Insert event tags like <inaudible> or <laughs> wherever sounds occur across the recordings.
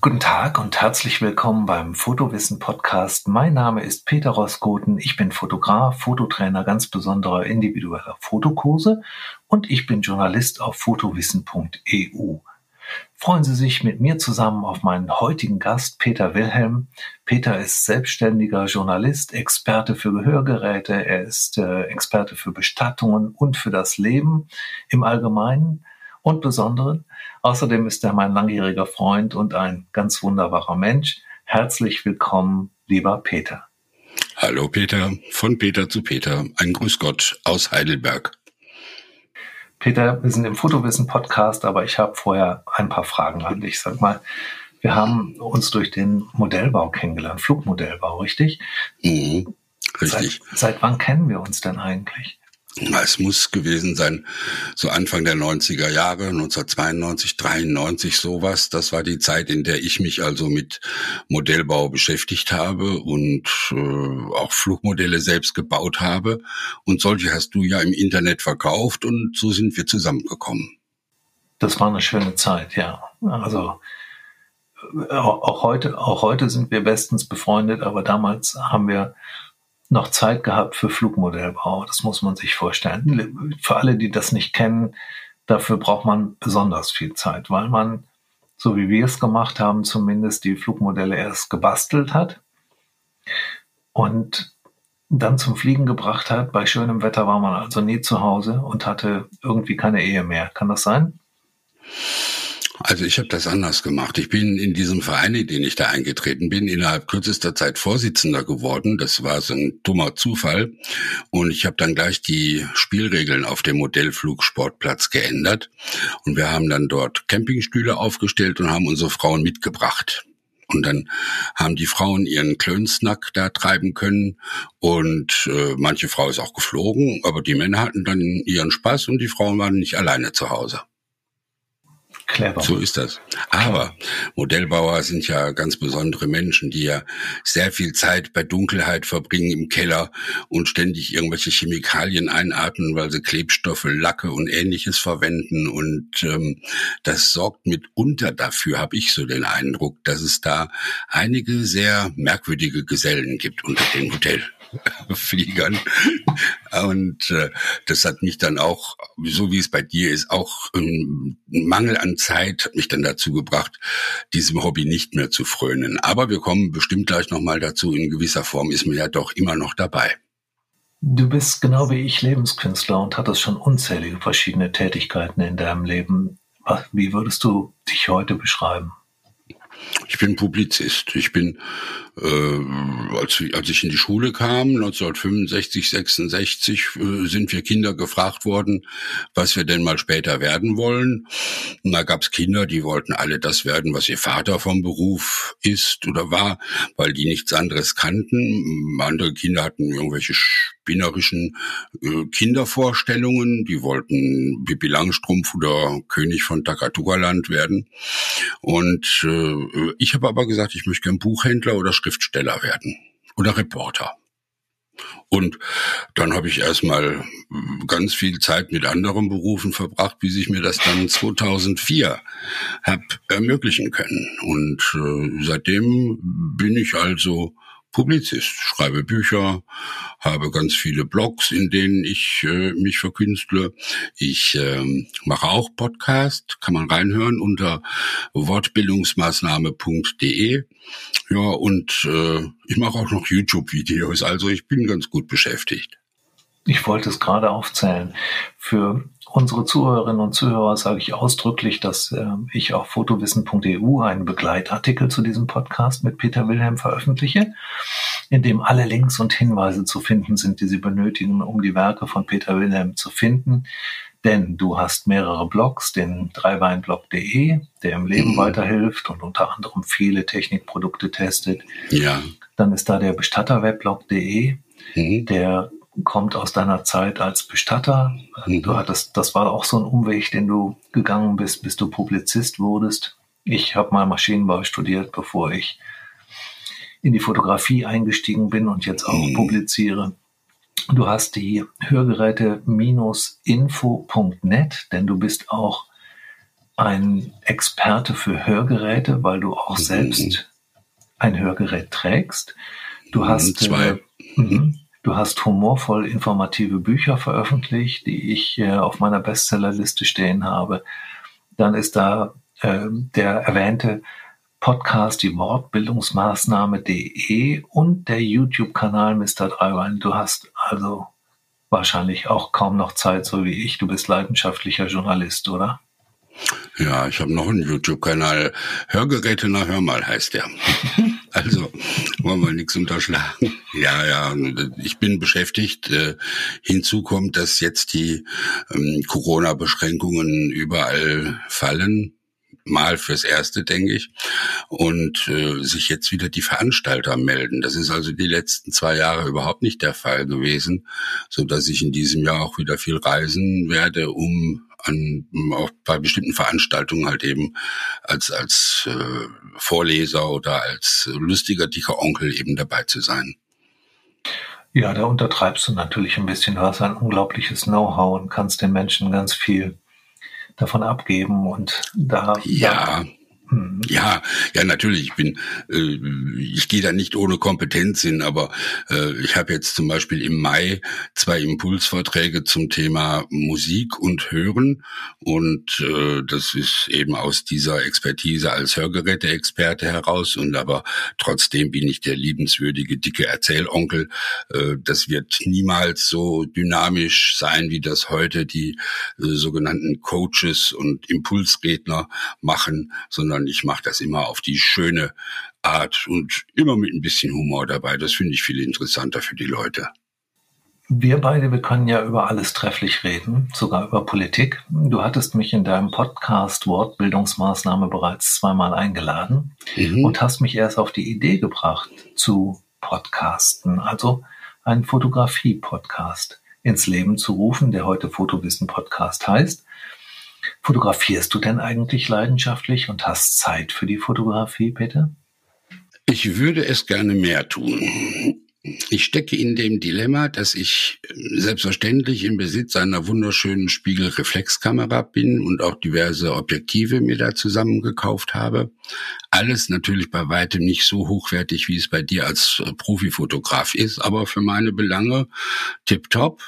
Guten Tag und herzlich willkommen beim Fotowissen Podcast. Mein Name ist Peter Roskoten. Ich bin Fotograf, Fototrainer ganz besonderer individueller Fotokurse und ich bin Journalist auf fotowissen.eu. Freuen Sie sich mit mir zusammen auf meinen heutigen Gast, Peter Wilhelm. Peter ist selbstständiger Journalist, Experte für Gehörgeräte, er ist äh, Experte für Bestattungen und für das Leben im Allgemeinen und Besonderen. Außerdem ist er mein langjähriger Freund und ein ganz wunderbarer Mensch. Herzlich willkommen, lieber Peter. Hallo Peter, von Peter zu Peter. Ein Grüß Gott aus Heidelberg. Peter, wir sind im Fotowissen-Podcast, aber ich habe vorher ein paar Fragen an dich. Sag mal, wir haben uns durch den Modellbau kennengelernt, Flugmodellbau, richtig? Mhm, richtig. Seit, seit wann kennen wir uns denn eigentlich? Es muss gewesen sein, so Anfang der 90er Jahre, 1992, 93 sowas. Das war die Zeit, in der ich mich also mit Modellbau beschäftigt habe und äh, auch Flugmodelle selbst gebaut habe. Und solche hast du ja im Internet verkauft und so sind wir zusammengekommen. Das war eine schöne Zeit, ja. Also äh, auch heute, auch heute sind wir bestens befreundet, aber damals haben wir noch Zeit gehabt für Flugmodellbau. Das muss man sich vorstellen. Für alle, die das nicht kennen, dafür braucht man besonders viel Zeit, weil man, so wie wir es gemacht haben, zumindest die Flugmodelle erst gebastelt hat und dann zum Fliegen gebracht hat. Bei schönem Wetter war man also nie zu Hause und hatte irgendwie keine Ehe mehr. Kann das sein? Also ich habe das anders gemacht. Ich bin in diesem Verein, in den ich da eingetreten bin, innerhalb kürzester Zeit Vorsitzender geworden. Das war so ein dummer Zufall. Und ich habe dann gleich die Spielregeln auf dem Modellflugsportplatz geändert. Und wir haben dann dort Campingstühle aufgestellt und haben unsere Frauen mitgebracht. Und dann haben die Frauen ihren Klönsnack da treiben können und äh, manche Frau ist auch geflogen, aber die Männer hatten dann ihren Spaß und die Frauen waren nicht alleine zu Hause. Clever. So ist das. Aber Modellbauer sind ja ganz besondere Menschen, die ja sehr viel Zeit bei Dunkelheit verbringen im Keller und ständig irgendwelche Chemikalien einatmen, weil sie Klebstoffe, Lacke und ähnliches verwenden. Und ähm, das sorgt mitunter dafür, habe ich so den Eindruck, dass es da einige sehr merkwürdige Gesellen gibt unter den Hotel. <laughs> Fliegern. Und äh, das hat mich dann auch, so wie es bei dir ist, auch ein Mangel an Zeit hat mich dann dazu gebracht, diesem Hobby nicht mehr zu frönen. Aber wir kommen bestimmt gleich nochmal dazu. In gewisser Form ist mir ja doch immer noch dabei. Du bist genau wie ich Lebenskünstler und hattest schon unzählige verschiedene Tätigkeiten in deinem Leben. Wie würdest du dich heute beschreiben? Ich bin Publizist. Ich bin, äh, als, als ich in die Schule kam, 1965, 66, äh, sind wir Kinder gefragt worden, was wir denn mal später werden wollen. Und da gab's Kinder, die wollten alle das werden, was ihr Vater vom Beruf ist oder war, weil die nichts anderes kannten. Andere Kinder hatten irgendwelche spinnerischen äh, Kindervorstellungen. Die wollten Bibi Langstrumpf oder König von Takatugaland werden. Und äh, ich habe aber gesagt, ich möchte gern Buchhändler oder Schriftsteller werden oder Reporter. Und dann habe ich erstmal ganz viel Zeit mit anderen Berufen verbracht, wie sich mir das dann 2004 hab ermöglichen können. Und äh, seitdem bin ich also Publizist, schreibe Bücher, habe ganz viele Blogs, in denen ich äh, mich verkünstle. Ich äh, mache auch Podcast, kann man reinhören unter wortbildungsmaßnahme.de. Ja, und äh, ich mache auch noch YouTube-Videos, also ich bin ganz gut beschäftigt. Ich wollte es gerade aufzählen. Für unsere Zuhörerinnen und Zuhörer sage ich ausdrücklich, dass äh, ich auf fotowissen.eu einen Begleitartikel zu diesem Podcast mit Peter Wilhelm veröffentliche, in dem alle Links und Hinweise zu finden sind, die Sie benötigen, um die Werke von Peter Wilhelm zu finden. Denn du hast mehrere Blogs, den dreiweinblog.de, der im Leben mhm. weiterhilft und unter anderem viele Technikprodukte testet. Ja. Dann ist da der Bestatterweblog.de, mhm. der kommt aus deiner Zeit als Bestatter. Mhm. Du hattest, das war auch so ein Umweg, den du gegangen bist, bis du Publizist wurdest. Ich habe mal Maschinenbau studiert, bevor ich in die Fotografie eingestiegen bin und jetzt auch mhm. publiziere. Du hast die Hörgeräte-info.net, denn du bist auch ein Experte für Hörgeräte, weil du auch mhm. selbst ein Hörgerät trägst. Du mhm, hast zwei. Äh. Du hast humorvoll informative Bücher veröffentlicht, die ich äh, auf meiner Bestsellerliste stehen habe. Dann ist da äh, der erwähnte Podcast, die Wortbildungsmaßnahme.de und der YouTube-Kanal Mr. Dreibein. Du hast also wahrscheinlich auch kaum noch Zeit, so wie ich. Du bist leidenschaftlicher Journalist, oder? Ja, ich habe noch einen YouTube-Kanal. Hörgeräte nach Hörmal heißt der. <laughs> Also wollen wir nichts unterschlagen. Ja, ja, ich bin beschäftigt. Äh, hinzu kommt, dass jetzt die ähm, Corona-Beschränkungen überall fallen mal fürs Erste, denke ich. Und äh, sich jetzt wieder die Veranstalter melden. Das ist also die letzten zwei Jahre überhaupt nicht der Fall gewesen, so dass ich in diesem Jahr auch wieder viel reisen werde, um an auch bei bestimmten Veranstaltungen halt eben als als äh, Vorleser oder als lustiger dicker Onkel eben dabei zu sein. Ja, da untertreibst du natürlich ein bisschen. Du hast ein unglaubliches Know-how und kannst den Menschen ganz viel davon abgeben und da. Ja. Da. Ja, ja, natürlich. Ich bin, äh, ich gehe da nicht ohne Kompetenz hin, aber äh, ich habe jetzt zum Beispiel im Mai zwei Impulsvorträge zum Thema Musik und Hören und äh, das ist eben aus dieser Expertise als Hörgeräteexperte heraus und aber trotzdem bin ich der liebenswürdige dicke Erzählonkel. Äh, das wird niemals so dynamisch sein, wie das heute die äh, sogenannten Coaches und Impulsredner machen, sondern sondern ich mache das immer auf die schöne Art und immer mit ein bisschen Humor dabei. Das finde ich viel interessanter für die Leute. Wir beide, wir können ja über alles trefflich reden, sogar über Politik. Du hattest mich in deinem Podcast Wortbildungsmaßnahme bereits zweimal eingeladen mhm. und hast mich erst auf die Idee gebracht zu Podcasten, also einen Fotografie-Podcast ins Leben zu rufen, der heute Fotowissen Podcast heißt. Fotografierst du denn eigentlich leidenschaftlich und hast Zeit für die Fotografie, Peter? Ich würde es gerne mehr tun. Ich stecke in dem Dilemma, dass ich selbstverständlich im Besitz einer wunderschönen Spiegelreflexkamera bin und auch diverse Objektive mir da zusammengekauft habe. Alles natürlich bei weitem nicht so hochwertig, wie es bei dir als Profifotograf ist, aber für meine Belange tipptopp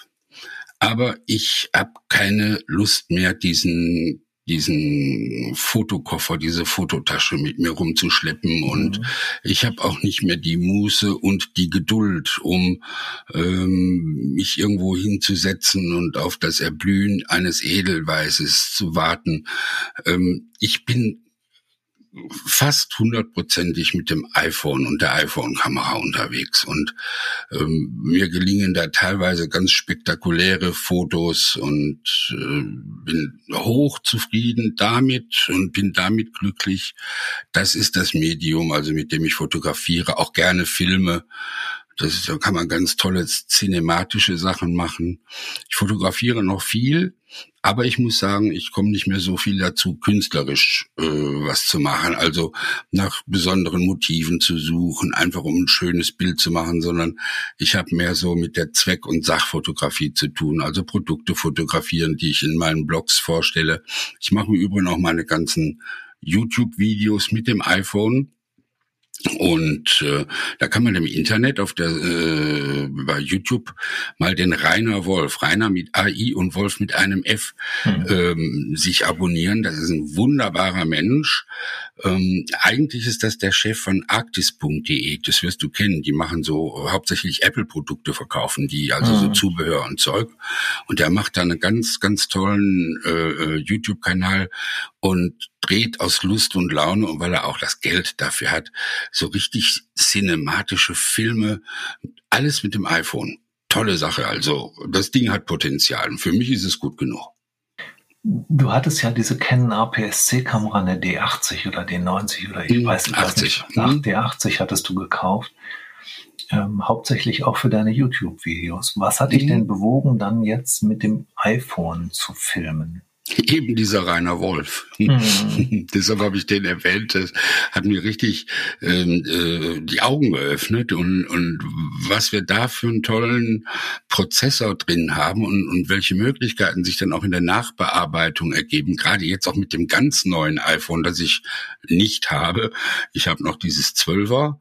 aber ich habe keine Lust mehr, diesen diesen Fotokoffer, diese Fototasche mit mir rumzuschleppen und mhm. ich habe auch nicht mehr die Muße und die Geduld, um ähm, mich irgendwo hinzusetzen und auf das Erblühen eines Edelweißes zu warten. Ähm, ich bin fast hundertprozentig mit dem iPhone und der iPhone-Kamera unterwegs und ähm, mir gelingen da teilweise ganz spektakuläre Fotos und äh, bin hoch zufrieden damit und bin damit glücklich. Das ist das Medium, also mit dem ich fotografiere, auch gerne filme. Das da kann man ganz tolle cinematische Sachen machen. Ich fotografiere noch viel, aber ich muss sagen, ich komme nicht mehr so viel dazu, künstlerisch äh, was zu machen, also nach besonderen Motiven zu suchen, einfach um ein schönes Bild zu machen, sondern ich habe mehr so mit der Zweck- und Sachfotografie zu tun, also Produkte fotografieren, die ich in meinen Blogs vorstelle. Ich mache im Übrigen auch meine ganzen YouTube-Videos mit dem iPhone und äh, da kann man im Internet auf der äh, bei YouTube mal den Rainer Wolf, Rainer mit AI und Wolf mit einem F, mhm. ähm, sich abonnieren. Das ist ein wunderbarer Mensch. Ähm, eigentlich ist das der Chef von Arktis.de, das wirst du kennen. Die machen so hauptsächlich Apple-Produkte verkaufen, die also mhm. so Zubehör und Zeug. Und der macht da einen ganz, ganz tollen äh, äh YouTube-Kanal und dreht aus Lust und Laune und weil er auch das Geld dafür hat, so richtig cinematische Filme, alles mit dem iPhone. Tolle Sache, also das Ding hat Potenzial und für mich ist es gut genug. Du hattest ja diese Canon APS-C-Kamera, eine D80 oder D90 oder ich hm, weiß nicht, 80. Nicht, hm. D80 hattest du gekauft. Ähm, hauptsächlich auch für deine YouTube-Videos. Was hat dich hm. denn bewogen, dann jetzt mit dem iPhone zu filmen? Eben dieser Rainer Wolf. Mhm. <laughs> Deshalb habe ich den erwähnt. Das hat mir richtig ähm, äh, die Augen geöffnet und, und was wir da für einen tollen Prozessor drin haben und, und welche Möglichkeiten sich dann auch in der Nachbearbeitung ergeben. Gerade jetzt auch mit dem ganz neuen iPhone, das ich nicht habe. Ich habe noch dieses 12er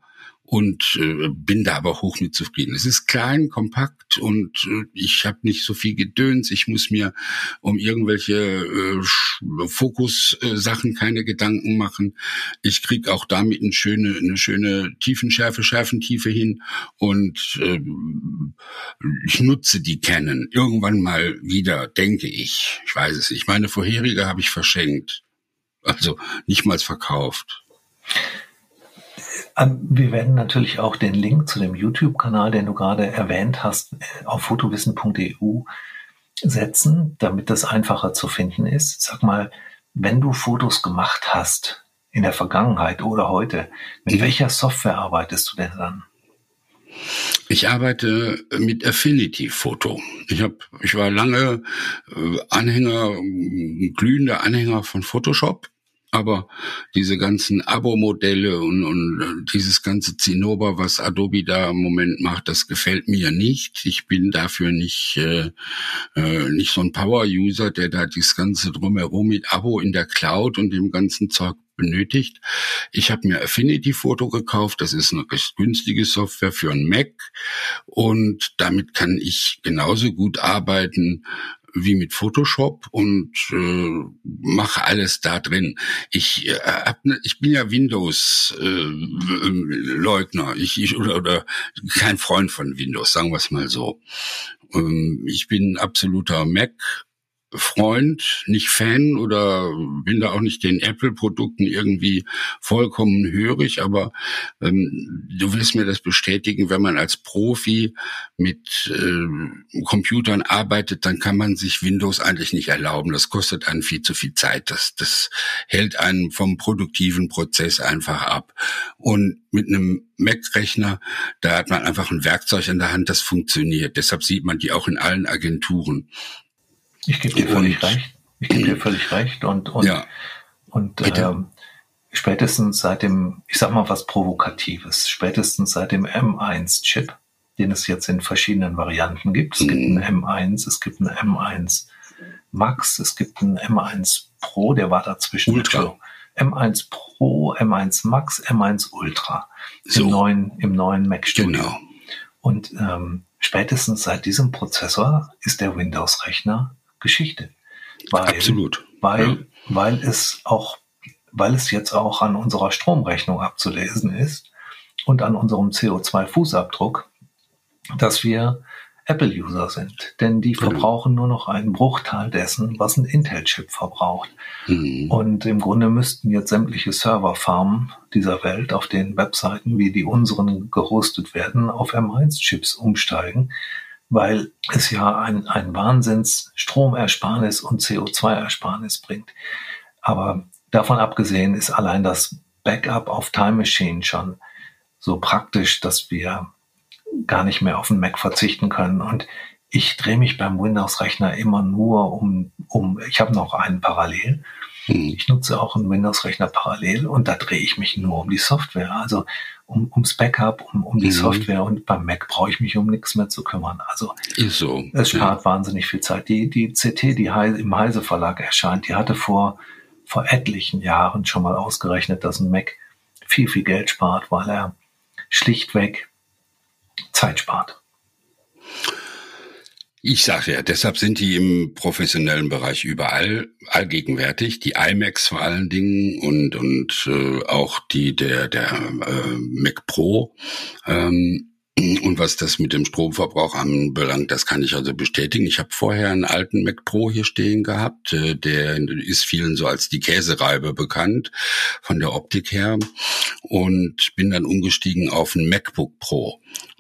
und äh, bin da aber hoch mit zufrieden. Es ist klein, kompakt und äh, ich habe nicht so viel Gedöns. Ich muss mir um irgendwelche äh, Fokus-Sachen keine Gedanken machen. Ich krieg auch damit eine schöne, eine schöne Tiefenschärfe, Schärfentiefe hin und äh, ich nutze die Canon irgendwann mal wieder, denke ich. Ich weiß es nicht. Meine vorherige habe ich verschenkt. Also nicht mal verkauft. Ähm, wir werden natürlich auch den Link zu dem YouTube-Kanal, den du gerade erwähnt hast, auf fotowissen.eu setzen, damit das einfacher zu finden ist. Sag mal, wenn du Fotos gemacht hast in der Vergangenheit oder heute, mit welcher Software arbeitest du denn dann? Ich arbeite mit Affinity Photo. Ich habe, ich war lange äh, Anhänger, glühender Anhänger von Photoshop aber diese ganzen Abo-Modelle und, und äh, dieses ganze Zinnober, was Adobe da im Moment macht, das gefällt mir nicht. Ich bin dafür nicht, äh, äh, nicht so ein Power-User, der da das ganze drumherum mit Abo in der Cloud und dem ganzen Zeug benötigt. Ich habe mir Affinity Photo gekauft. Das ist eine recht günstige Software für einen Mac und damit kann ich genauso gut arbeiten wie mit Photoshop und äh, mache alles da drin. Ich äh, hab ne, ich bin ja Windows äh, Leugner, ich, ich oder, oder kein Freund von Windows, sagen wir es mal so. Ähm, ich bin absoluter Mac Freund, nicht Fan oder bin da auch nicht den Apple-Produkten irgendwie vollkommen hörig, aber ähm, du wirst mir das bestätigen, wenn man als Profi mit äh, Computern arbeitet, dann kann man sich Windows eigentlich nicht erlauben. Das kostet einen viel zu viel Zeit. Das, das hält einen vom produktiven Prozess einfach ab. Und mit einem Mac-Rechner, da hat man einfach ein Werkzeug in der Hand, das funktioniert. Deshalb sieht man die auch in allen Agenturen. Ich gebe dir völlig recht. Ich gebe dir völlig recht. Und, und, ja. und ähm, spätestens seit dem, ich sag mal was Provokatives, spätestens seit dem M1-Chip, den es jetzt in verschiedenen Varianten gibt. Es mhm. gibt einen M1, es gibt einen M1 Max, es gibt einen M1 Pro, der war dazwischen. Ultra. M1 Pro, M1 Max, M1 Ultra so. im neuen, im neuen Mac Studio. Genau. Und ähm, spätestens seit diesem Prozessor ist der Windows-Rechner Geschichte. Weil, Absolut. Weil, ja. weil es auch, weil es jetzt auch an unserer Stromrechnung abzulesen ist und an unserem CO2-Fußabdruck, dass wir Apple-User sind. Denn die verbrauchen nur noch einen Bruchteil dessen, was ein Intel-Chip verbraucht. Mhm. Und im Grunde müssten jetzt sämtliche Serverfarmen dieser Welt auf den Webseiten, wie die unseren gehostet werden, auf M1-Chips umsteigen, weil es ja ein, ein Wahnsinns Stromersparnis und CO2-Ersparnis bringt. Aber davon abgesehen ist allein das Backup auf Time Machine schon so praktisch, dass wir gar nicht mehr auf den Mac verzichten können. Und ich drehe mich beim Windows-Rechner immer nur um, um ich habe noch einen parallel. Hm. Ich nutze auch einen Windows-Rechner parallel und da drehe ich mich nur um die Software. Also um, ums Backup, um, um die mhm. Software und beim Mac brauche ich mich um nichts mehr zu kümmern. Also ist so. es spart ja. wahnsinnig viel Zeit. Die, die CT, die im Heise Verlag erscheint, die hatte vor, vor etlichen Jahren schon mal ausgerechnet, dass ein Mac viel, viel Geld spart, weil er schlichtweg Zeit spart. Ich sage ja, deshalb sind die im professionellen Bereich überall allgegenwärtig. Die iMacs vor allen Dingen und und äh, auch die der der äh, Mac Pro. Ähm, <clears throat> und was das mit dem Stromverbrauch anbelangt, das kann ich also bestätigen. Ich habe vorher einen alten Mac Pro hier stehen gehabt. Äh, der ist vielen so als die Käsereibe bekannt von der Optik her und bin dann umgestiegen auf einen MacBook Pro.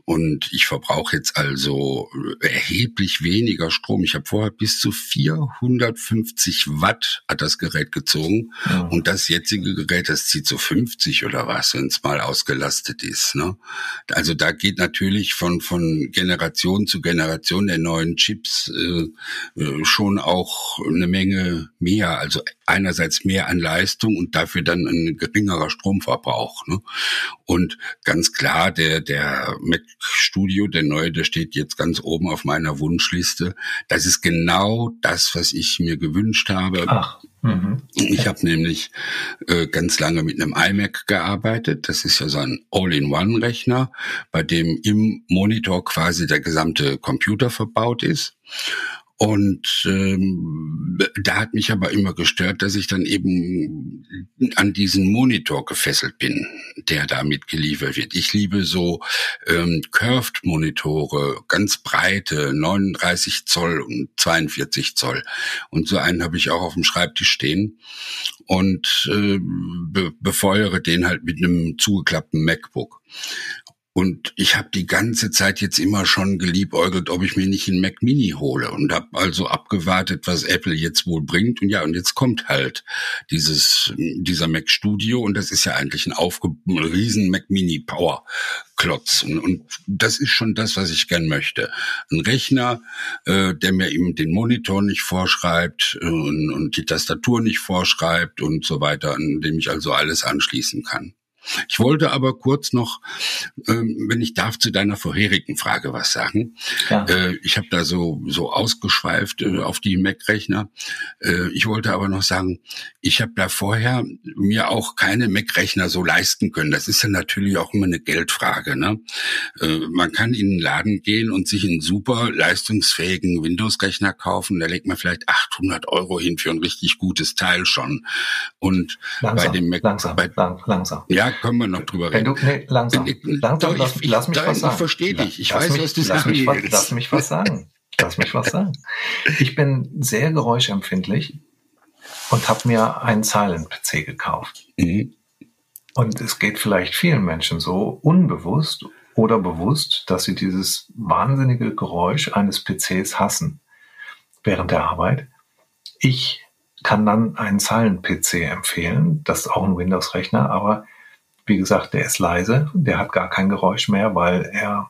Und ich verbrauche jetzt also erheblich weniger Strom. Ich habe vorher bis zu 450 Watt hat das Gerät gezogen ja. und das jetzige Gerät, das zieht so 50 oder was, wenn es mal ausgelastet ist. Ne? Also da geht natürlich von von Generation zu Generation der neuen Chips äh, äh schon auch eine Menge mehr. Also einerseits mehr an Leistung und dafür dann ein geringerer Stromverbrauch. Ne? Und ganz klar, der der Mac Studio, der neue, der steht jetzt ganz oben auf meiner Wunschliste. Das ist genau das, was ich mir gewünscht habe. Ach. Mhm. Ich habe nämlich äh, ganz lange mit einem iMac gearbeitet. Das ist ja so ein All-in-One-Rechner, bei dem im Monitor quasi der gesamte Computer verbaut ist. Und ähm, da hat mich aber immer gestört, dass ich dann eben an diesen Monitor gefesselt bin, der damit geliefert wird. Ich liebe so ähm, Curved-Monitore, ganz breite, 39 Zoll und 42 Zoll. Und so einen habe ich auch auf dem Schreibtisch stehen und äh, be befeuere den halt mit einem zugeklappten MacBook. Und ich habe die ganze Zeit jetzt immer schon geliebäugelt, ob ich mir nicht einen Mac Mini hole und habe also abgewartet, was Apple jetzt wohl bringt. Und ja, und jetzt kommt halt dieses dieser Mac Studio und das ist ja eigentlich ein, aufge ein riesen Mac Mini Power Klotz. Und, und das ist schon das, was ich gern möchte. Ein Rechner, äh, der mir eben den Monitor nicht vorschreibt äh, und, und die Tastatur nicht vorschreibt und so weiter, an dem ich also alles anschließen kann. Ich wollte aber kurz noch, ähm, wenn ich darf, zu deiner vorherigen Frage was sagen. Ja. Äh, ich habe da so so ausgeschweift äh, auf die Mac-Rechner. Äh, ich wollte aber noch sagen, ich habe da vorher mir auch keine Mac-Rechner so leisten können. Das ist ja natürlich auch immer eine Geldfrage. Ne? Äh, man kann in den Laden gehen und sich einen super leistungsfähigen Windows-Rechner kaufen. Da legt man vielleicht 800 Euro hin für ein richtig gutes Teil schon. Und langsam, bei dem Mac, langsam, bei, lang, langsam. Ja, können wir noch drüber reden. Du, nee, langsam. langsam lass, ich, lass mich ich, was sagen. Ich verstehe dich. Ich lass weiß, mich, was du lass sagen mich. Was, lass mich was sagen. Lass mich was sagen. Ich bin sehr geräuschempfindlich und habe mir einen Silent-PC gekauft. Mhm. Und es geht vielleicht vielen Menschen so, unbewusst oder bewusst, dass sie dieses wahnsinnige Geräusch eines PCs hassen während der Arbeit. Ich kann dann einen Silent-PC empfehlen. Das ist auch ein Windows-Rechner, aber wie gesagt, der ist leise, der hat gar kein Geräusch mehr, weil er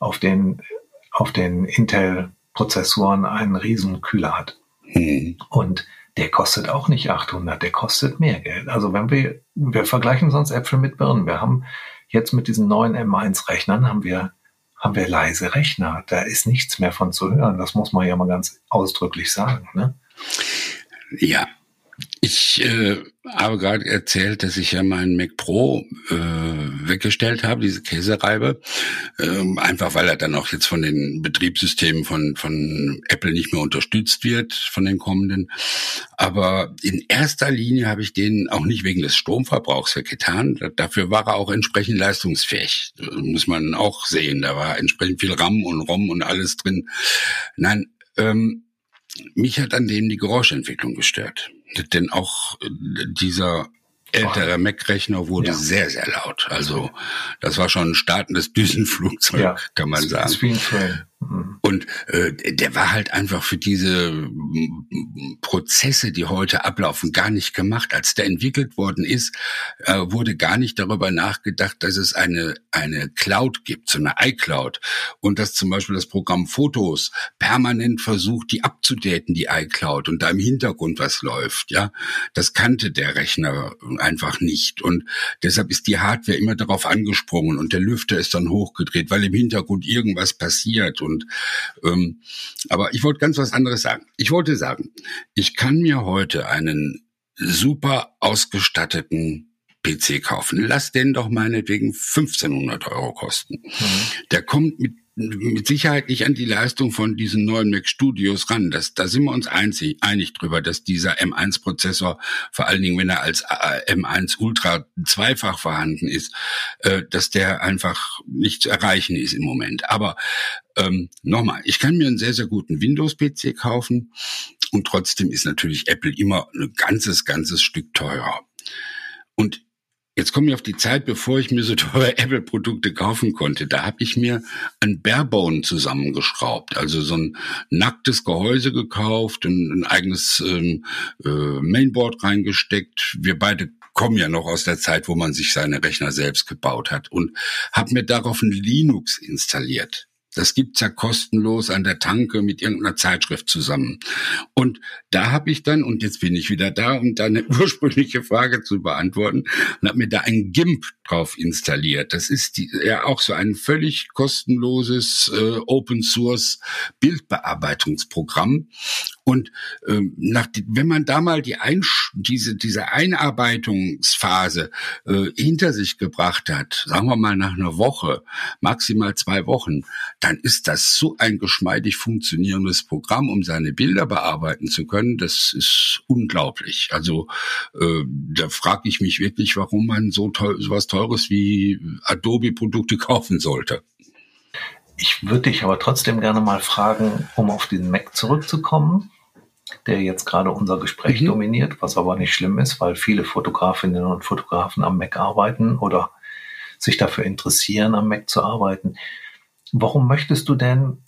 auf den, auf den Intel-Prozessoren einen riesen Kühler hat. Hm. Und der kostet auch nicht 800, der kostet mehr Geld. Also wenn wir, wir vergleichen sonst Äpfel mit Birnen. Wir haben jetzt mit diesen neuen M1-Rechnern haben wir, haben wir leise Rechner. Da ist nichts mehr von zu hören. Das muss man ja mal ganz ausdrücklich sagen. Ne? Ja, ich äh, habe gerade erzählt, dass ich ja meinen Mac Pro äh, weggestellt habe, diese Käsereibe, ähm, einfach weil er dann auch jetzt von den Betriebssystemen von von Apple nicht mehr unterstützt wird, von den kommenden. Aber in erster Linie habe ich den auch nicht wegen des Stromverbrauchs getan. Dafür war er auch entsprechend leistungsfähig, muss man auch sehen. Da war entsprechend viel RAM und ROM und alles drin. Nein. Ähm, mich hat an dem die Geräuschentwicklung gestört. Denn auch äh, dieser ältere Mac-Rechner wurde ja. sehr, sehr laut. Also das war schon ein startendes Düsenflugzeug, ja. kann man sagen. Mhm. Und äh, der war halt einfach für diese Prozesse, die heute ablaufen, gar nicht gemacht. Als der entwickelt worden ist, äh, wurde gar nicht darüber nachgedacht, dass es eine eine Cloud gibt, so eine iCloud, und dass zum Beispiel das Programm Fotos permanent versucht, die abzudaten, die iCloud, und da im Hintergrund was läuft. Ja, das kannte der Rechner einfach nicht, und deshalb ist die Hardware immer darauf angesprungen und der Lüfter ist dann hochgedreht, weil im Hintergrund irgendwas passiert und ähm, aber ich wollte ganz was anderes sagen. Ich wollte sagen, ich kann mir heute einen super ausgestatteten PC kaufen. Lass den doch meinetwegen 1500 Euro kosten. Mhm. Der kommt mit mit Sicherheit nicht an die Leistung von diesen neuen Mac Studios ran. Das, da sind wir uns einzig, einig drüber, dass dieser M1-Prozessor, vor allen Dingen wenn er als äh, M1 Ultra zweifach vorhanden ist, äh, dass der einfach nicht zu erreichen ist im Moment. Aber ähm, nochmal, ich kann mir einen sehr, sehr guten Windows-PC kaufen und trotzdem ist natürlich Apple immer ein ganzes, ganzes Stück teurer. Und Jetzt komme ich auf die Zeit, bevor ich mir so <laughs> teure Apple-Produkte kaufen konnte. Da habe ich mir ein Barebone zusammengeschraubt, also so ein nacktes Gehäuse gekauft, ein, ein eigenes ähm, äh, Mainboard reingesteckt. Wir beide kommen ja noch aus der Zeit, wo man sich seine Rechner selbst gebaut hat und habe mir darauf ein Linux installiert. Das gibt's ja kostenlos an der Tanke mit irgendeiner Zeitschrift zusammen. Und da habe ich dann, und jetzt bin ich wieder da, um deine <laughs> ursprüngliche Frage zu beantworten, und habe mir da ein GIMP drauf installiert. Das ist die, ja auch so ein völlig kostenloses äh, Open Source Bildbearbeitungsprogramm. Und ähm, nach, wenn man da mal die Einsch diese, diese Einarbeitungsphase äh, hinter sich gebracht hat, sagen wir mal nach einer Woche, maximal zwei Wochen, dann ist das so ein geschmeidig funktionierendes Programm, um seine Bilder bearbeiten zu können. Das ist unglaublich. Also äh, da frage ich mich wirklich, warum man so toll, so was Teures wie Adobe-Produkte <laughs> kaufen sollte. Ich würde dich aber trotzdem gerne mal fragen, um auf den Mac zurückzukommen der jetzt gerade unser Gespräch mhm. dominiert, was aber nicht schlimm ist, weil viele Fotografinnen und Fotografen am Mac arbeiten oder sich dafür interessieren, am Mac zu arbeiten. Warum möchtest du denn,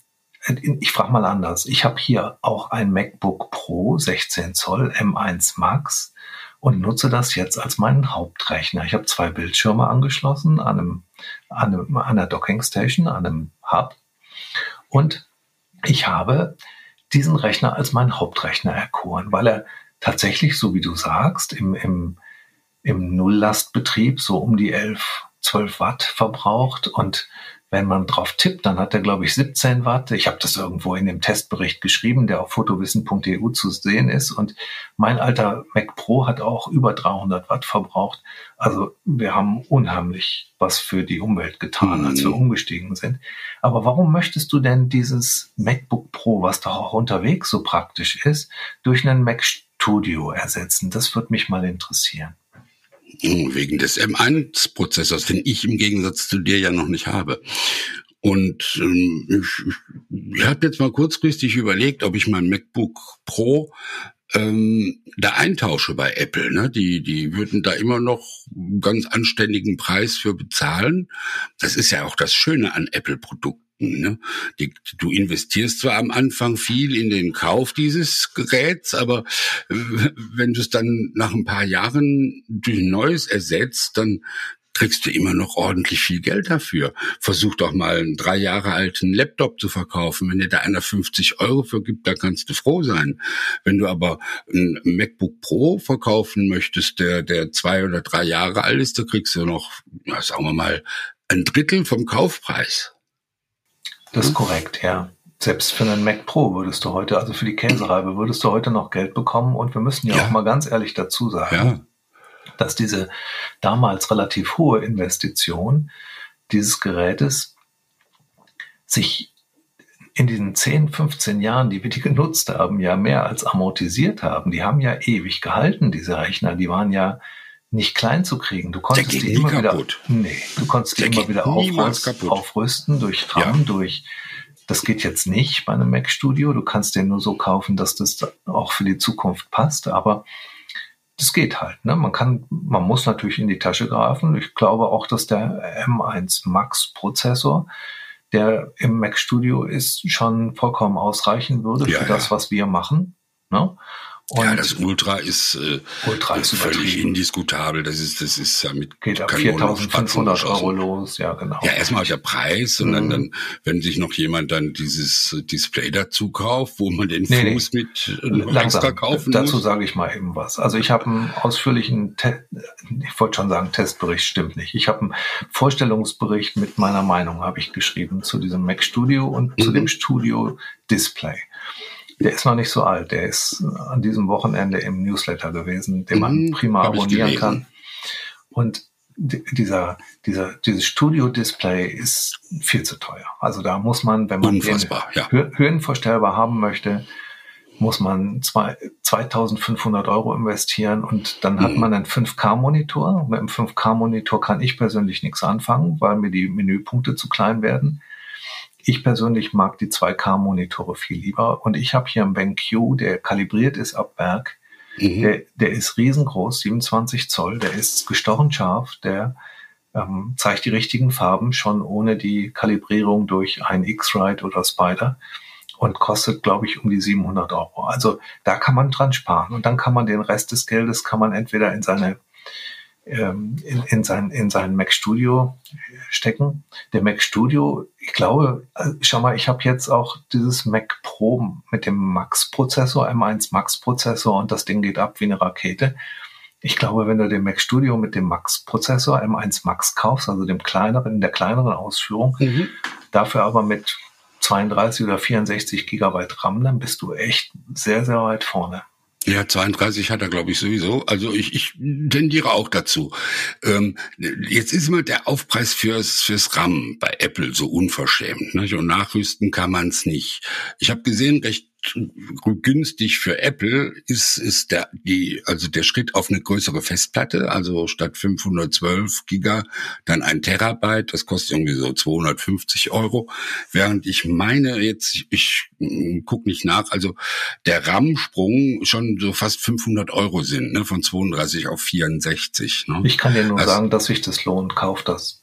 ich frage mal anders, ich habe hier auch ein MacBook Pro 16 Zoll M1 Max und nutze das jetzt als meinen Hauptrechner. Ich habe zwei Bildschirme angeschlossen an, einem, an, einem, an einer Docking Station, an einem Hub und ich habe diesen Rechner als meinen Hauptrechner erkoren, weil er tatsächlich, so wie du sagst, im, im, im Nulllastbetrieb so um die 11, 12 Watt verbraucht und wenn man drauf tippt, dann hat er, glaube ich, 17 Watt. Ich habe das irgendwo in dem Testbericht geschrieben, der auf fotowissen.eu zu sehen ist. Und mein alter Mac Pro hat auch über 300 Watt verbraucht. Also wir haben unheimlich was für die Umwelt getan, als wir mhm. umgestiegen sind. Aber warum möchtest du denn dieses MacBook Pro, was doch auch unterwegs so praktisch ist, durch einen Mac Studio ersetzen? Das würde mich mal interessieren. Wegen des M1-Prozessors, den ich im Gegensatz zu dir ja noch nicht habe. Und ähm, ich, ich habe jetzt mal kurzfristig überlegt, ob ich mein MacBook Pro ähm, da eintausche bei Apple. Ne? Die, die würden da immer noch einen ganz anständigen Preis für bezahlen. Das ist ja auch das Schöne an Apple-Produkten. Ne? Die, du investierst zwar am Anfang viel in den Kauf dieses Geräts, aber äh, wenn du es dann nach ein paar Jahren durch ein neues ersetzt, dann kriegst du immer noch ordentlich viel Geld dafür. Versuch doch mal einen drei Jahre alten Laptop zu verkaufen. Wenn dir da einer 50 Euro für gibt, dann kannst du froh sein. Wenn du aber ein MacBook Pro verkaufen möchtest, der, der zwei oder drei Jahre alt ist, da kriegst du noch, sagen wir mal, ein Drittel vom Kaufpreis. Das ist korrekt, ja. Selbst für einen Mac Pro würdest du heute, also für die Käsereibe, würdest du heute noch Geld bekommen. Und wir müssen ja, ja. auch mal ganz ehrlich dazu sagen, ja. dass diese damals relativ hohe Investition dieses Gerätes sich in diesen 10, 15 Jahren, die wir die genutzt haben, ja mehr als amortisiert haben. Die haben ja ewig gehalten, diese Rechner. Die waren ja nicht klein zu kriegen. Du konntest die immer kaputt. wieder, nee, du konntest die immer wieder aufrüsten, aufrüsten durch RAM, ja. durch, das geht jetzt nicht bei einem Mac Studio. Du kannst den nur so kaufen, dass das auch für die Zukunft passt, aber das geht halt. Ne? Man kann, man muss natürlich in die Tasche greifen. Ich glaube auch, dass der M1 Max Prozessor, der im Mac Studio ist, schon vollkommen ausreichen würde ja, für das, was wir machen. Ne? Und ja, das Ultra ist, äh, Ultra ist völlig indiskutabel. Das ist, das ist ja mit geht ab 4.500 Euro los. Ja, genau. Ja, erstmal der Preis und mhm. dann, dann, wenn sich noch jemand dann dieses Display dazu kauft, wo man den nee, Fuß nee. mit äh, extra kaufen Dazu sage ich mal eben was. Also ich habe einen ausführlichen, Te ich wollte schon sagen Testbericht, stimmt nicht. Ich habe einen Vorstellungsbericht mit meiner Meinung habe ich geschrieben zu diesem Mac Studio und mhm. zu dem Studio Display. Der ist noch nicht so alt. Der ist an diesem Wochenende im Newsletter gewesen, den man mhm, prima abonnieren kann. Und dieser, dieser, dieses Studio-Display ist viel zu teuer. Also da muss man, wenn man Unfassbar, ja. höhenvorstellbar haben möchte, muss man zwei, 2500 Euro investieren und dann hat mhm. man einen 5K-Monitor. Mit einem 5K-Monitor kann ich persönlich nichts anfangen, weil mir die Menüpunkte zu klein werden. Ich persönlich mag die 2K-Monitore viel lieber. Und ich habe hier einen BenQ, der kalibriert ist ab Werk Mhm. Der, der ist riesengroß, 27 Zoll, der ist gestochen scharf, der ähm, zeigt die richtigen Farben schon ohne die Kalibrierung durch ein X-Rite oder Spider. Und kostet, glaube ich, um die 700 Euro. Also da kann man dran sparen. Und dann kann man den Rest des Geldes kann man entweder in seine ähm, in, in, sein, in sein Mac Studio stecken. Der Mac Studio, ich glaube, äh, schau mal, ich habe jetzt auch dieses Mac Pro mit dem Max-Prozessor, M1 Max-Prozessor und das Ding geht ab wie eine Rakete. Ich glaube, wenn du den Mac Studio mit dem Max-Prozessor M1 Max kaufst, also dem kleineren, in der kleineren Ausführung, mhm. dafür aber mit 32 oder 64 Gigabyte RAM, dann bist du echt sehr, sehr weit vorne. Ja, 32 hat er, glaube ich, sowieso. Also ich, ich tendiere auch dazu. Ähm, jetzt ist immer der Aufpreis fürs, fürs RAM bei Apple so unverschämt. Nicht? Und nachrüsten kann man es nicht. Ich habe gesehen, recht günstig für Apple ist, ist der, die, also der Schritt auf eine größere Festplatte, also statt 512 Giga dann ein Terabyte, das kostet irgendwie so 250 Euro, während ich meine jetzt, ich hm, guck nicht nach, also der RAM-Sprung schon so fast 500 Euro sind, ne, von 32 auf 64. Ne? Ich kann dir nur also, sagen, dass sich das lohnt, kauf das.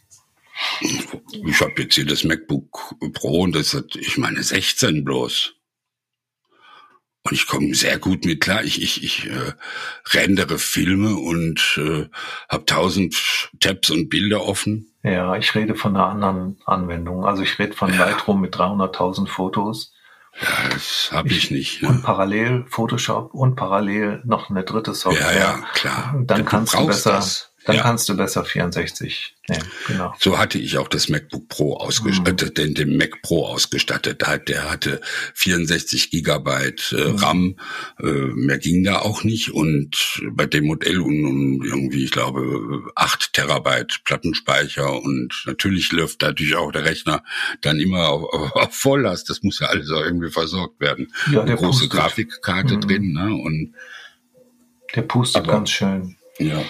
Ich habe jetzt hier das MacBook Pro und das hat, ich meine, 16 bloß. Und ich komme sehr gut mit klar. Ich, ich, ich äh, rendere Filme und äh, habe tausend Tabs und Bilder offen. Ja, ich rede von einer anderen Anwendung. Also ich rede von ja. Lightroom mit 300.000 Fotos. Ja, das habe ich, ich, nicht. Ne? Und parallel Photoshop und parallel noch eine dritte Software. Ja, ja, klar. Dann du kannst du besser. Das. Dann ja. kannst du besser 64 nehmen, genau. So hatte ich auch das MacBook Pro ausgestattet, mhm. den, den Mac Pro ausgestattet. Der hatte 64 Gigabyte äh, mhm. RAM, äh, mehr ging da auch nicht. Und bei dem Modell und, irgendwie, ich glaube, 8 Terabyte Plattenspeicher und natürlich läuft natürlich auch der Rechner dann immer auf, auf Volllast. Das muss ja alles auch irgendwie versorgt werden. Ja, Eine große pustet. Grafikkarte mhm. drin, ne? Und der pustet ganz schön. Ja.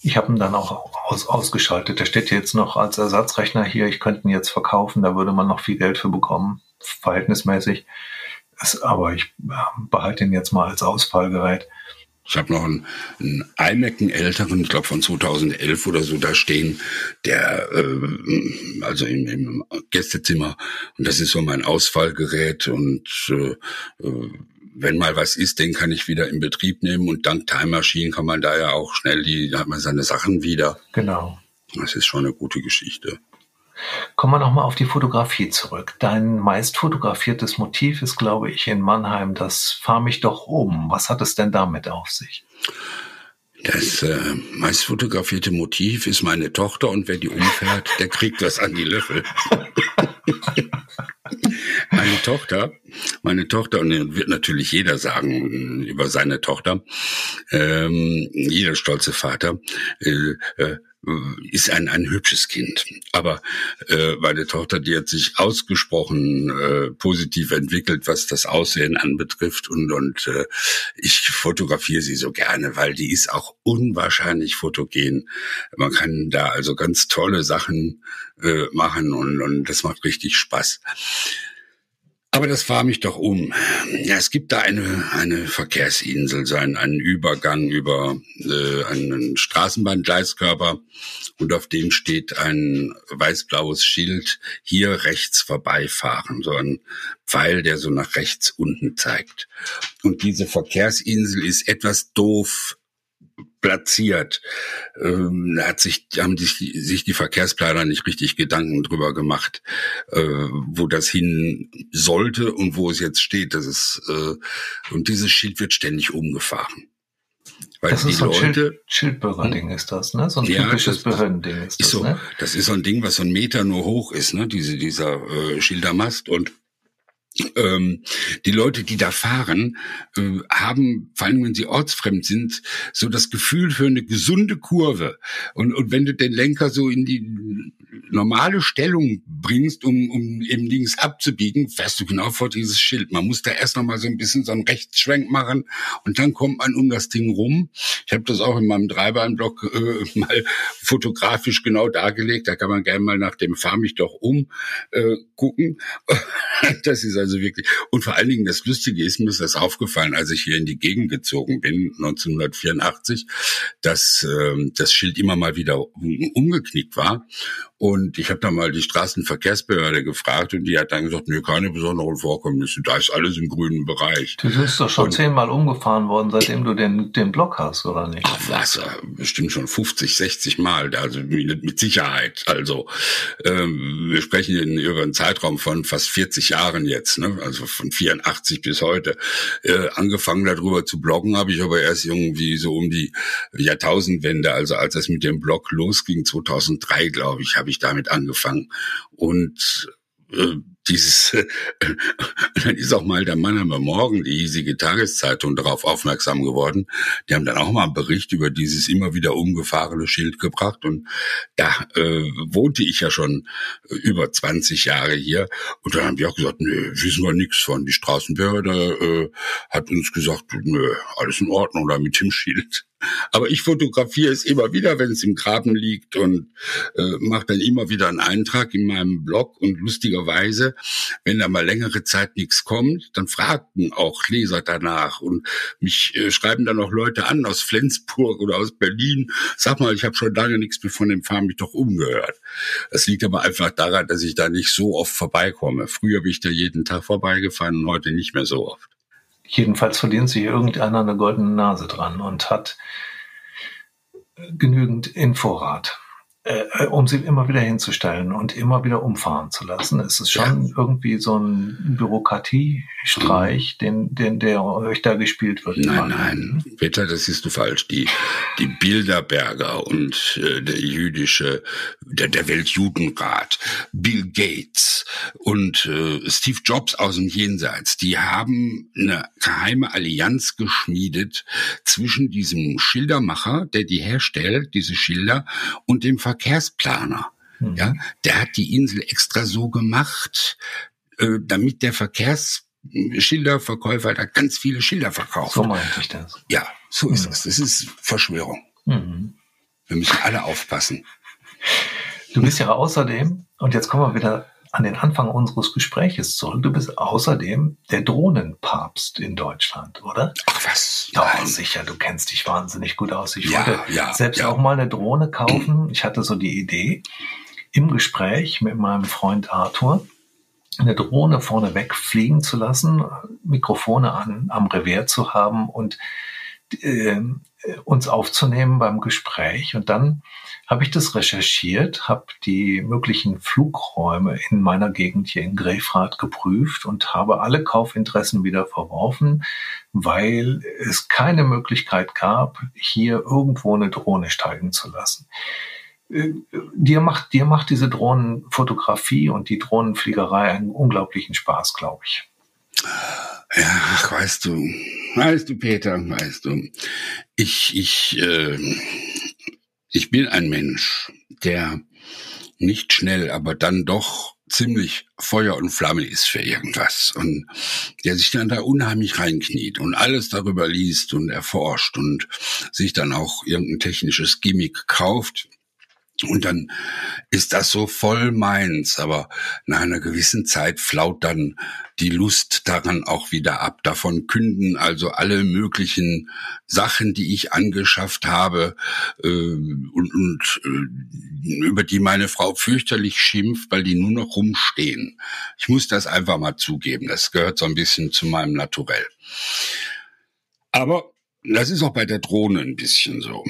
Ich habe ihn dann auch aus, ausgeschaltet. Der steht jetzt noch als Ersatzrechner hier. Ich könnte ihn jetzt verkaufen, da würde man noch viel Geld für bekommen, verhältnismäßig. Das, aber ich behalte ihn jetzt mal als Ausfallgerät. Ich habe noch einen, einen iMac, einen älteren, ich glaube von 2011 oder so, da stehen, der äh, also im, im Gästezimmer und das ist so mein Ausfallgerät und äh, äh wenn mal was ist, den kann ich wieder in Betrieb nehmen und dank Time Machine kann man da ja auch schnell die, da hat man seine Sachen wieder. Genau. Das ist schon eine gute Geschichte. Kommen wir nochmal auf die Fotografie zurück. Dein meist fotografiertes Motiv ist, glaube ich, in Mannheim das Fahr mich doch um. Was hat es denn damit auf sich? Das äh, meist fotografierte Motiv ist meine Tochter und wer die umfährt, der kriegt was an die Löffel. <laughs> meine Tochter, meine Tochter, und wird natürlich jeder sagen über seine Tochter, ähm, jeder stolze Vater, äh, äh, ist ein, ein hübsches Kind. Aber äh, meine Tochter, die hat sich ausgesprochen äh, positiv entwickelt, was das Aussehen anbetrifft. Und, und äh, ich fotografiere sie so gerne, weil die ist auch unwahrscheinlich fotogen. Man kann da also ganz tolle Sachen äh, machen und, und das macht richtig Spaß. Aber das war mich doch um. Ja, es gibt da eine, eine Verkehrsinsel, so einen, einen Übergang über äh, einen Straßenbahngleiskörper und auf dem steht ein weiß-blaues Schild, hier rechts vorbeifahren, so ein Pfeil, der so nach rechts unten zeigt. Und diese Verkehrsinsel ist etwas doof platziert. Ähm, hat sich, haben sich, sich die Verkehrsplaner nicht richtig Gedanken drüber gemacht, äh, wo das hin sollte und wo es jetzt steht. Das ist, äh, und dieses Schild wird ständig umgefahren. Weil das ist so ein Leute, Schild, Schildbürgerding ist das, ne? So ein ja, typisches Behördending ist, ist das, so, ne? Das ist so ein Ding, was so ein Meter nur hoch ist, ne? Diese, dieser äh, Schildermast und ähm, die Leute, die da fahren, äh, haben, vor allem wenn sie ortsfremd sind, so das Gefühl für eine gesunde Kurve. Und, und wenn du den Lenker so in die normale Stellung bringst, um, um eben links abzubiegen, fährst du genau vor dieses Schild. Man muss da erst noch mal so ein bisschen so einen Rechtsschwenk machen und dann kommt man um das Ding rum. Ich habe das auch in meinem Dreibein-Blog äh, <laughs> mal fotografisch genau dargelegt. Da kann man gerne mal nach dem Fahr mich doch um äh, gucken. <laughs> das ist also wirklich und vor allen Dingen das Lustige ist mir ist das aufgefallen, als ich hier in die Gegend gezogen bin 1984, dass äh, das Schild immer mal wieder umgeknickt war und ich habe da mal die Straßenverkehrsbehörde gefragt und die hat dann gesagt, nee, keine besonderen Vorkommnisse, da ist alles im grünen Bereich. Du bist doch schon und, zehnmal umgefahren worden, seitdem du den, den Block hast, oder nicht? Ach was, bestimmt schon 50, 60 Mal, also mit Sicherheit. Also ähm, wir sprechen in, über einen Zeitraum von fast 40 Jahren jetzt, ne? also von 84 bis heute. Äh, angefangen darüber zu bloggen habe ich aber erst irgendwie so um die Jahrtausendwende, also als es mit dem Blog losging, 2003, glaube ich, habe ich damit angefangen. Und äh, dieses, <laughs> äh, dann ist auch mal der Mannheimer Morgen, die hiesige Tageszeitung, darauf aufmerksam geworden. Die haben dann auch mal einen Bericht über dieses immer wieder umgefahrene Schild gebracht. Und da äh, wohnte ich ja schon über 20 Jahre hier. Und dann haben die auch gesagt, nö, wissen wir nichts von. Die Straßenbehörde äh, hat uns gesagt, nö, alles in Ordnung da mit dem Schild. Aber ich fotografiere es immer wieder, wenn es im Graben liegt und äh, mache dann immer wieder einen Eintrag in meinem Blog. Und lustigerweise, wenn da mal längere Zeit nichts kommt, dann fragten auch Leser danach und mich äh, schreiben dann auch Leute an aus Flensburg oder aus Berlin. Sag mal, ich habe schon lange nichts mehr von dem Fahren mich doch umgehört. Das liegt aber einfach daran, dass ich da nicht so oft vorbeikomme. Früher bin ich da jeden Tag vorbeigefahren und heute nicht mehr so oft. Jedenfalls verdient sich irgendeiner eine goldene Nase dran und hat genügend Inforat, äh, um sie immer wieder hinzustellen und immer wieder umfahren zu lassen. Es ist schon ja. irgendwie so ein Bürokratiestreich, den, den, der euch da gespielt wird. Nein, nein, Peter, das siehst du falsch. Die, die Bilderberger und äh, der jüdische, der, der Weltjudenrat, Bill Gates und äh, Steve Jobs aus dem Jenseits, die haben eine geheime Allianz geschmiedet zwischen diesem Schildermacher, der die herstellt, diese Schilder, und dem Verkehrsplaner. Mhm. Ja, der hat die Insel extra so gemacht, äh, damit der Verkehrsschilderverkäufer da ganz viele Schilder verkauft. So meinte ich das. Ja, so ist mhm. es. Das ist Verschwörung. Mhm. Wir müssen alle aufpassen. Du bist ja außerdem, und jetzt kommen wir wieder an den Anfang unseres Gespräches zurück. Du bist außerdem der Drohnenpapst in Deutschland, oder? Ach was? Ja, Nein. sicher. Du kennst dich wahnsinnig gut aus. Ich ja, wollte ja, selbst ja. auch mal eine Drohne kaufen. Ich hatte so die Idee, im Gespräch mit meinem Freund Arthur eine Drohne vorneweg fliegen zu lassen, Mikrofone an, am Revier zu haben und äh, uns aufzunehmen beim Gespräch. Und dann habe ich das recherchiert, habe die möglichen Flugräume in meiner Gegend hier in Grefrath geprüft und habe alle Kaufinteressen wieder verworfen, weil es keine Möglichkeit gab, hier irgendwo eine Drohne steigen zu lassen. Äh, dir macht, dir macht diese Drohnenfotografie und die Drohnenfliegerei einen unglaublichen Spaß, glaube ich. Ja, weißt du, weißt du, Peter, weißt du, ich, ich, äh, ich bin ein Mensch, der nicht schnell, aber dann doch ziemlich Feuer und Flamme ist für irgendwas. Und der sich dann da unheimlich reinkniet und alles darüber liest und erforscht und sich dann auch irgendein technisches Gimmick kauft und dann ist das so voll meins, aber nach einer gewissen Zeit flaut dann die Lust daran auch wieder ab. Davon künden also alle möglichen Sachen, die ich angeschafft habe äh, und, und äh, über die meine Frau fürchterlich schimpft, weil die nur noch rumstehen. Ich muss das einfach mal zugeben. Das gehört so ein bisschen zu meinem Naturell. Aber das ist auch bei der Drohne ein bisschen so.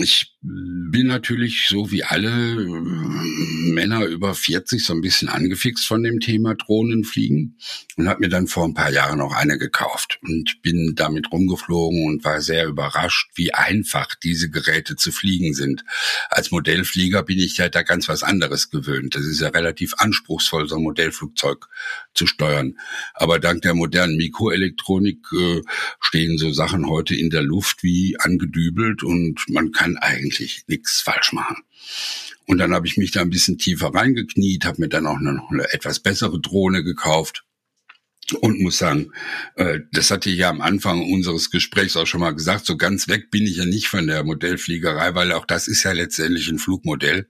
Ich bin natürlich so wie alle äh, Männer über 40 so ein bisschen angefixt von dem Thema Drohnenfliegen und habe mir dann vor ein paar Jahren auch eine gekauft und bin damit rumgeflogen und war sehr überrascht, wie einfach diese Geräte zu fliegen sind. Als Modellflieger bin ich ja da ganz was anderes gewöhnt. Das ist ja relativ anspruchsvoll, so ein Modellflugzeug zu steuern. Aber dank der modernen Mikroelektronik äh, stehen so Sachen heute in der Luft wie angedübelt und man kann eigentlich nichts falsch machen. Und dann habe ich mich da ein bisschen tiefer reingekniet, habe mir dann auch eine, eine etwas bessere Drohne gekauft und muss sagen, äh, das hatte ich ja am Anfang unseres Gesprächs auch schon mal gesagt, so ganz weg bin ich ja nicht von der Modellfliegerei, weil auch das ist ja letztendlich ein Flugmodell.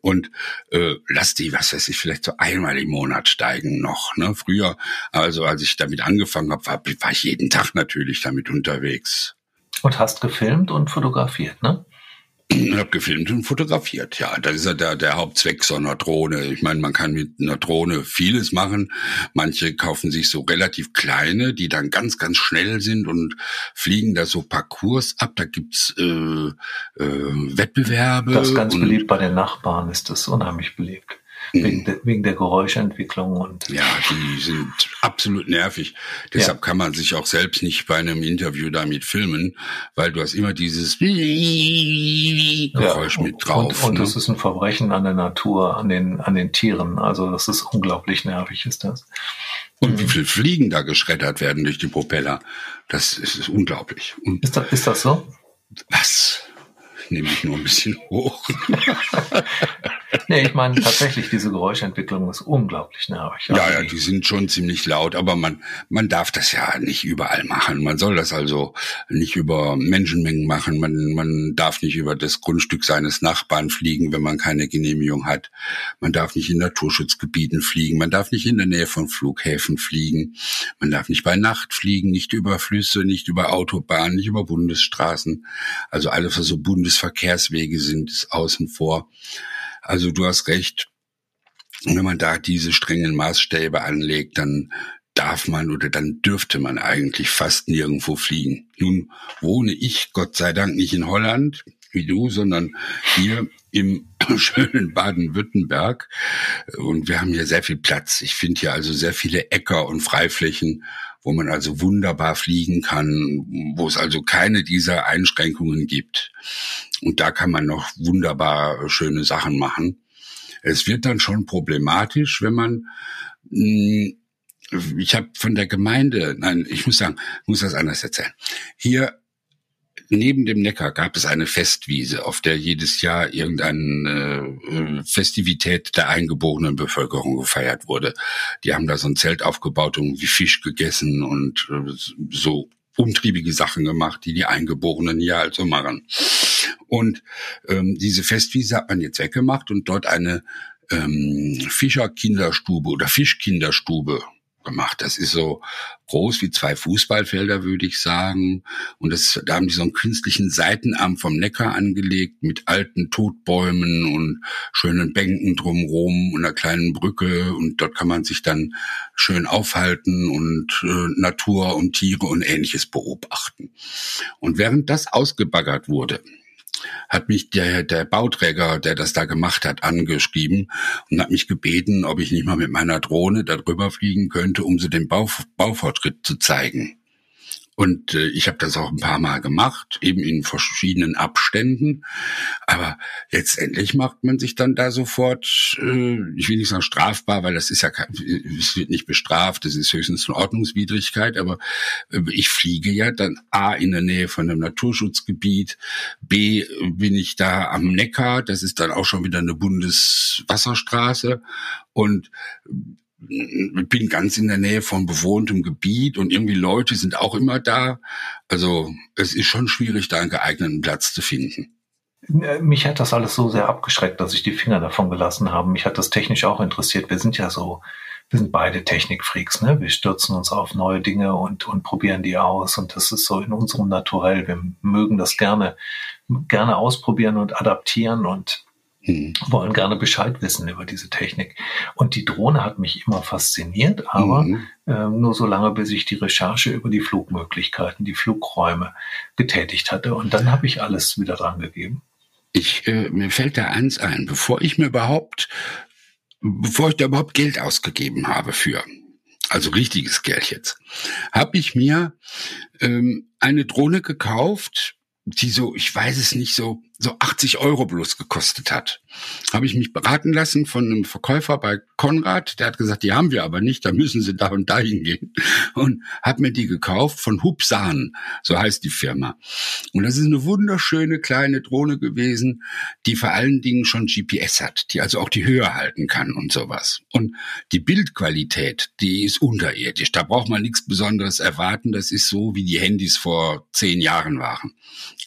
Und äh, lass die, was weiß ich, vielleicht so einmal im Monat steigen noch. Ne? Früher, also als ich damit angefangen habe, war, war ich jeden Tag natürlich damit unterwegs. Und hast gefilmt und fotografiert, ne? Ich habe gefilmt und fotografiert. Ja, das ist ja der, der Hauptzweck so einer Drohne. Ich meine, man kann mit einer Drohne vieles machen. Manche kaufen sich so relativ kleine, die dann ganz, ganz schnell sind und fliegen da so Parcours ab. Da gibt's äh, äh, Wettbewerbe. Das ist ganz beliebt bei den Nachbarn, ist das unheimlich beliebt. Wegen, mhm. de, wegen der Geräuschentwicklung und. Ja, die sind absolut nervig. Deshalb ja. kann man sich auch selbst nicht bei einem Interview damit filmen, weil du hast immer dieses Geräusch ja, mit drauf. Und, und ne? das ist ein Verbrechen an der Natur, an den, an den Tieren. Also das ist unglaublich nervig, ist das. Und wie viel Fliegen da geschreddert werden durch die Propeller. Das ist, ist unglaublich. Und ist, das, ist das so? Was? nehme ich nur ein bisschen hoch. <laughs> nee, ich meine tatsächlich, diese Geräuschentwicklung ist unglaublich nervig. Ja, ja, die sind schon ziemlich laut, aber man, man darf das ja nicht überall machen. Man soll das also nicht über Menschenmengen machen. Man, man darf nicht über das Grundstück seines Nachbarn fliegen, wenn man keine Genehmigung hat. Man darf nicht in Naturschutzgebieten fliegen. Man darf nicht in der Nähe von Flughäfen fliegen. Man darf nicht bei Nacht fliegen, nicht über Flüsse, nicht über Autobahnen, nicht über Bundesstraßen. Also alles, was so Bundesverkehrswege sind, ist außen vor. Also du hast recht. Wenn man da diese strengen Maßstäbe anlegt, dann darf man oder dann dürfte man eigentlich fast nirgendwo fliegen. Nun wohne ich Gott sei Dank nicht in Holland wie du, sondern hier im <clears throat> schönen Baden-Württemberg. Und wir haben hier sehr viel Platz. Ich finde hier also sehr viele Äcker und Freiflächen, wo man also wunderbar fliegen kann, wo es also keine dieser Einschränkungen gibt. Und da kann man noch wunderbar schöne Sachen machen. Es wird dann schon problematisch, wenn man hm, ich habe von der Gemeinde, nein, ich muss sagen, muss das anders erzählen. Hier neben dem Neckar gab es eine Festwiese, auf der jedes Jahr irgendeine äh, Festivität der eingeborenen Bevölkerung gefeiert wurde. Die haben da so ein Zelt aufgebaut und wie Fisch gegessen und äh, so umtriebige Sachen gemacht, die die Eingeborenen hier also machen. Und ähm, diese Festwiese hat man jetzt weggemacht und dort eine ähm, Fischerkinderstube oder Fischkinderstube gemacht. Das ist so groß wie zwei Fußballfelder, würde ich sagen. Und das, da haben die so einen künstlichen Seitenarm vom Neckar angelegt mit alten Totbäumen und schönen Bänken drumherum und einer kleinen Brücke. Und dort kann man sich dann schön aufhalten und äh, Natur und Tiere und ähnliches beobachten. Und während das ausgebaggert wurde, hat mich der, der Bauträger, der das da gemacht hat, angeschrieben und hat mich gebeten, ob ich nicht mal mit meiner Drohne darüber fliegen könnte, um so den Bau, Baufortschritt zu zeigen. Und äh, ich habe das auch ein paar Mal gemacht, eben in verschiedenen Abständen. Aber letztendlich macht man sich dann da sofort, äh, ich will nicht sagen strafbar, weil das ist ja kein, es wird nicht bestraft, das ist höchstens eine Ordnungswidrigkeit, aber äh, ich fliege ja dann A in der Nähe von einem Naturschutzgebiet, B bin ich da am Neckar, das ist dann auch schon wieder eine Bundeswasserstraße und bin ganz in der Nähe von bewohntem Gebiet und irgendwie Leute sind auch immer da. Also es ist schon schwierig, da einen geeigneten Platz zu finden. Äh, mich hat das alles so sehr abgeschreckt, dass ich die Finger davon gelassen habe. Mich hat das technisch auch interessiert. Wir sind ja so, wir sind beide Technikfreaks, ne? Wir stürzen uns auf neue Dinge und, und probieren die aus. Und das ist so in unserem Naturell. Wir mögen das gerne, gerne ausprobieren und adaptieren und mhm. wollen gerne Bescheid wissen über diese Technik. Und die Drohne hat mich immer fasziniert, aber mhm. äh, nur so lange, bis ich die Recherche über die Flugmöglichkeiten, die Flugräume getätigt hatte. Und dann habe ich alles wieder dran gegeben. Ich, äh, mir fällt da eins ein, bevor ich mir überhaupt, bevor ich da überhaupt Geld ausgegeben habe für, also richtiges Geld jetzt, habe ich mir ähm, eine Drohne gekauft, die so, ich weiß es nicht so, so 80 Euro bloß gekostet hat. Habe ich mich beraten lassen von einem Verkäufer bei Konrad, der hat gesagt, die haben wir aber nicht, da müssen Sie da und da hingehen. Und hat mir die gekauft von Hubsan, so heißt die Firma. Und das ist eine wunderschöne kleine Drohne gewesen, die vor allen Dingen schon GPS hat, die also auch die Höhe halten kann und sowas. Und die Bildqualität, die ist unterirdisch. Da braucht man nichts Besonderes erwarten. Das ist so, wie die Handys vor zehn Jahren waren.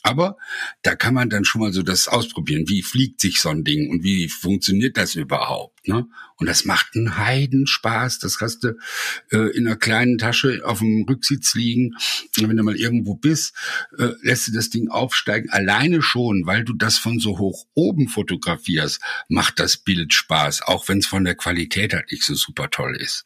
Aber da kann man dann schon mal so das ausprobieren. Wie fliegt sich so ein Ding und wie funktioniert das überhaupt? Ne? Und das macht einen Heidenspaß. Das hast du äh, in einer kleinen Tasche auf dem Rücksitz liegen. Und wenn du mal irgendwo bist, äh, lässt du das Ding aufsteigen. Alleine schon, weil du das von so hoch oben fotografierst, macht das Bild Spaß, auch wenn es von der Qualität halt nicht so super toll ist.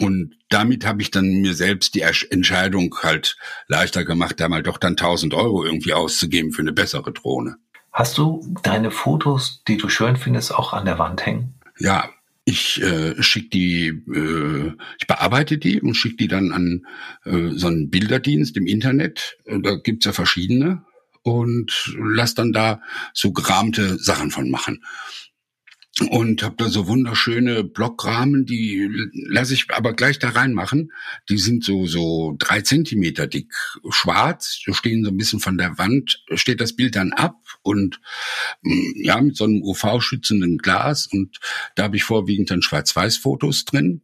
Und damit habe ich dann mir selbst die Entscheidung halt leichter gemacht, da mal doch dann 1000 Euro irgendwie auszugeben für eine bessere Drohne. Hast du deine Fotos, die du schön findest, auch an der Wand hängen? Ja, ich äh, schicke die, äh, ich bearbeite die und schicke die dann an äh, so einen Bilderdienst im Internet. Da gibt's ja verschiedene und lass dann da so gerahmte Sachen von machen und habe da so wunderschöne Blockrahmen, die lasse ich aber gleich da reinmachen. Die sind so so drei Zentimeter dick, schwarz, stehen so ein bisschen von der Wand, steht das Bild dann ab und mm, ja mit so einem UV-schützenden Glas. Und da habe ich vorwiegend dann Schwarz-Weiß-Fotos drin.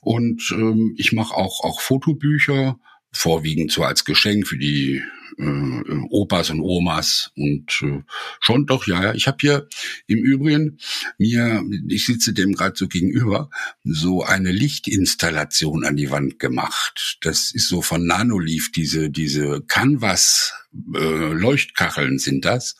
Und ähm, ich mache auch auch Fotobücher vorwiegend so als Geschenk für die äh, Opas und Omas und äh, schon doch, ja, ja. Ich habe hier im Übrigen mir, ich sitze dem gerade so gegenüber, so eine Lichtinstallation an die Wand gemacht. Das ist so von Nanoleaf, diese, diese Canvas äh, Leuchtkacheln sind das.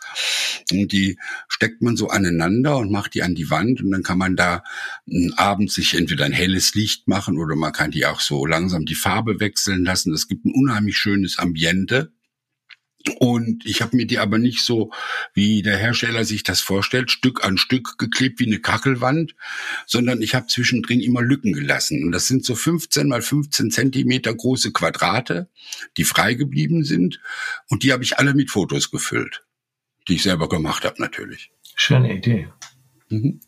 Und die steckt man so aneinander und macht die an die Wand und dann kann man da äh, abends sich entweder ein helles Licht machen oder man kann die auch so langsam die Farbe wechseln lassen. Das gibt ein unheimlich schönes Ambiente. Und ich habe mir die aber nicht so, wie der Hersteller sich das vorstellt, Stück an Stück geklebt wie eine Kachelwand, sondern ich habe zwischendrin immer Lücken gelassen. Und das sind so 15 mal 15 Zentimeter große Quadrate, die frei geblieben sind. Und die habe ich alle mit Fotos gefüllt, die ich selber gemacht habe natürlich. Schöne Idee. Mhm.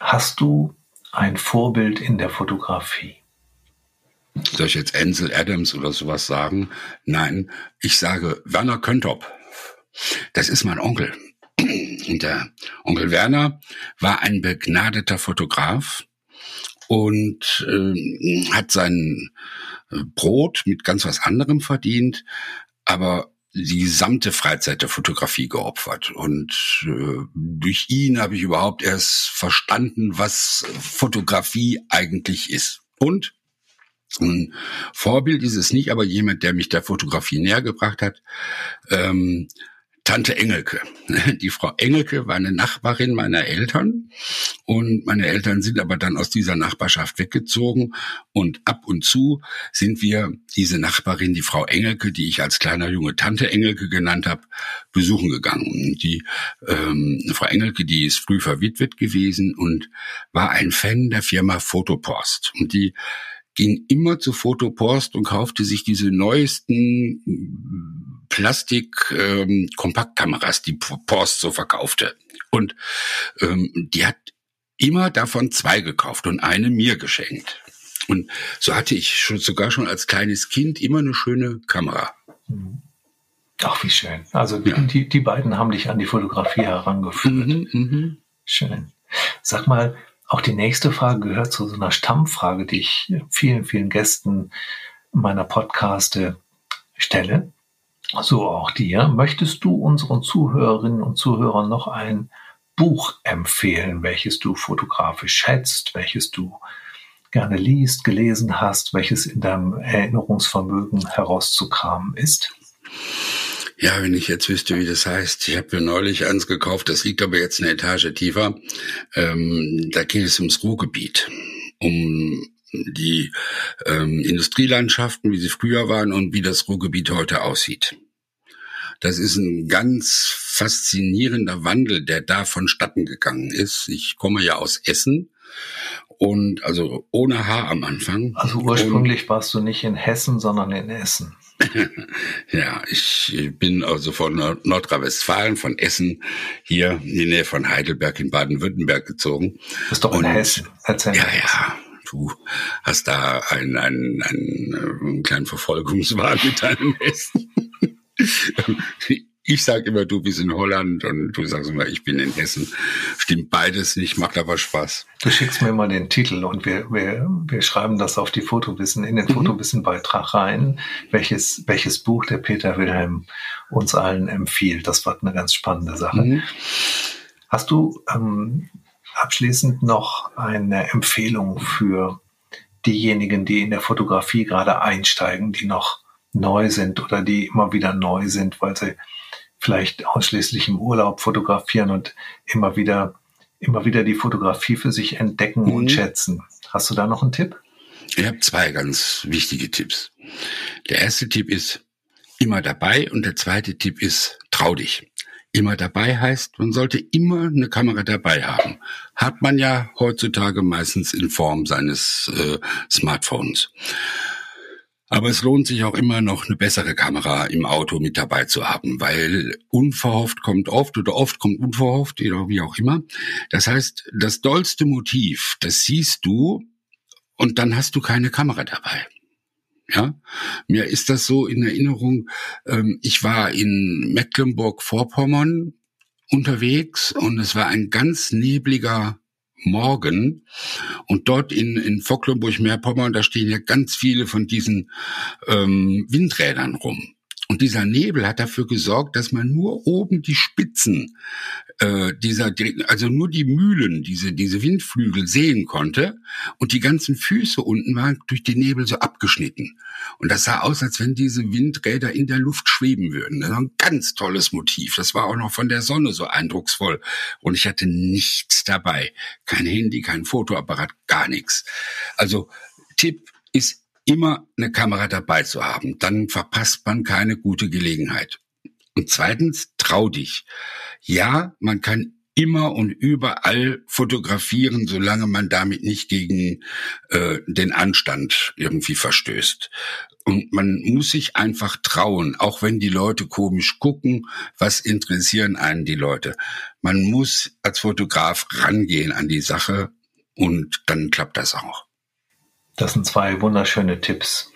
Hast du ein Vorbild in der Fotografie? Soll ich jetzt Ansel Adams oder sowas sagen? Nein, ich sage Werner Köntop. Das ist mein Onkel. Und der Onkel Werner war ein begnadeter Fotograf und äh, hat sein äh, Brot mit ganz was anderem verdient, aber die gesamte Freizeit der Fotografie geopfert. Und äh, durch ihn habe ich überhaupt erst verstanden, was Fotografie eigentlich ist. Und ein Vorbild ist es nicht, aber jemand, der mich der Fotografie näher gebracht hat, ähm, Tante Engelke. <laughs> Die Frau Engelke war eine Nachbarin meiner Eltern und meine Eltern sind aber dann aus dieser Nachbarschaft weggezogen und ab und zu sind wir diese Nachbarin, die Frau Engelke, die ich als kleiner Junge Tante Engelke genannt habe, besuchen gegangen. Die ähm, Frau Engelke, die ist früh verwitwet gewesen und war ein Fan der Firma Fotopost und die ging immer zu Fotopost und kaufte sich diese neuesten Plastik-Kompaktkameras, ähm, die Post so verkaufte. Und ähm, die hat immer davon zwei gekauft und eine mir geschenkt. Und so hatte ich schon, sogar schon als kleines Kind immer eine schöne Kamera. Ach, wie schön. Also ja. die, die beiden haben dich an die Fotografie herangeführt. Mhm, mh. Schön. Sag mal, auch die nächste Frage gehört zu so einer Stammfrage, die ich vielen, vielen Gästen meiner Podcaste stelle. So auch dir. Möchtest du unseren Zuhörerinnen und Zuhörern noch ein Buch empfehlen, welches du fotografisch schätzt, welches du gerne liest, gelesen hast, welches in deinem Erinnerungsvermögen herauszukramen ist? Ja, wenn ich jetzt wüsste, wie das heißt. Ich habe mir neulich eins gekauft, das liegt aber jetzt eine Etage tiefer. Ähm, da geht es ums Ruhrgebiet, um die ähm, Industrielandschaften, wie sie früher waren und wie das Ruhrgebiet heute aussieht. Das ist ein ganz faszinierender Wandel, der da vonstatten gegangen ist. Ich komme ja aus Essen Und also ohne H am Anfang. Also ursprünglich und, warst du nicht in Hessen, sondern in Essen. <laughs> ja, ich bin also von Nordrhein-Westfalen, von Essen, hier in die Nähe von Heidelberg in Baden-Württemberg gezogen. Das ist doch in und, Hessen. Erzähl ja, ja. Du hast da einen, einen, einen, einen kleinen Verfolgungswahn mit deinem Hessen. <laughs> ich sage immer, du bist in Holland und du sagst immer, ich bin in Hessen. Stimmt beides nicht, macht aber Spaß. Du schickst mir mal den Titel und wir, wir, wir schreiben das auf die Fotowissen, in den mhm. Fotowissen-Beitrag rein, welches, welches Buch der Peter Wilhelm uns allen empfiehlt. Das war eine ganz spannende Sache. Mhm. Hast du ähm, abschließend noch eine Empfehlung für diejenigen, die in der Fotografie gerade einsteigen, die noch neu sind oder die immer wieder neu sind, weil sie vielleicht ausschließlich im Urlaub fotografieren und immer wieder, immer wieder die Fotografie für sich entdecken mhm. und schätzen. Hast du da noch einen Tipp? Ich habe zwei ganz wichtige Tipps. Der erste Tipp ist immer dabei und der zweite Tipp ist trau dich. Immer dabei heißt, man sollte immer eine Kamera dabei haben. Hat man ja heutzutage meistens in Form seines äh, Smartphones. Aber es lohnt sich auch immer noch eine bessere Kamera im Auto mit dabei zu haben, weil unverhofft kommt oft oder oft kommt unverhofft wie auch immer. Das heißt, das dollste Motiv, das siehst du und dann hast du keine Kamera dabei. Ja, mir ist das so in Erinnerung. Ähm, ich war in Mecklenburg-Vorpommern unterwegs und es war ein ganz nebliger Morgen. Und dort in, in Vogtlenburg-Meerpommern, da stehen ja ganz viele von diesen ähm, Windrädern rum. Und dieser Nebel hat dafür gesorgt, dass man nur oben die Spitzen äh, dieser, also nur die Mühlen, diese, diese Windflügel sehen konnte. Und die ganzen Füße unten waren durch den Nebel so abgeschnitten. Und das sah aus, als wenn diese Windräder in der Luft schweben würden. Das war ein ganz tolles Motiv. Das war auch noch von der Sonne so eindrucksvoll. Und ich hatte nichts dabei. Kein Handy, kein Fotoapparat, gar nichts. Also Tipp ist immer eine Kamera dabei zu haben. Dann verpasst man keine gute Gelegenheit. Und zweitens, trau dich. Ja, man kann immer und überall fotografieren, solange man damit nicht gegen äh, den Anstand irgendwie verstößt. Und man muss sich einfach trauen, auch wenn die Leute komisch gucken, was interessieren einen die Leute. Man muss als Fotograf rangehen an die Sache und dann klappt das auch. Das sind zwei wunderschöne Tipps.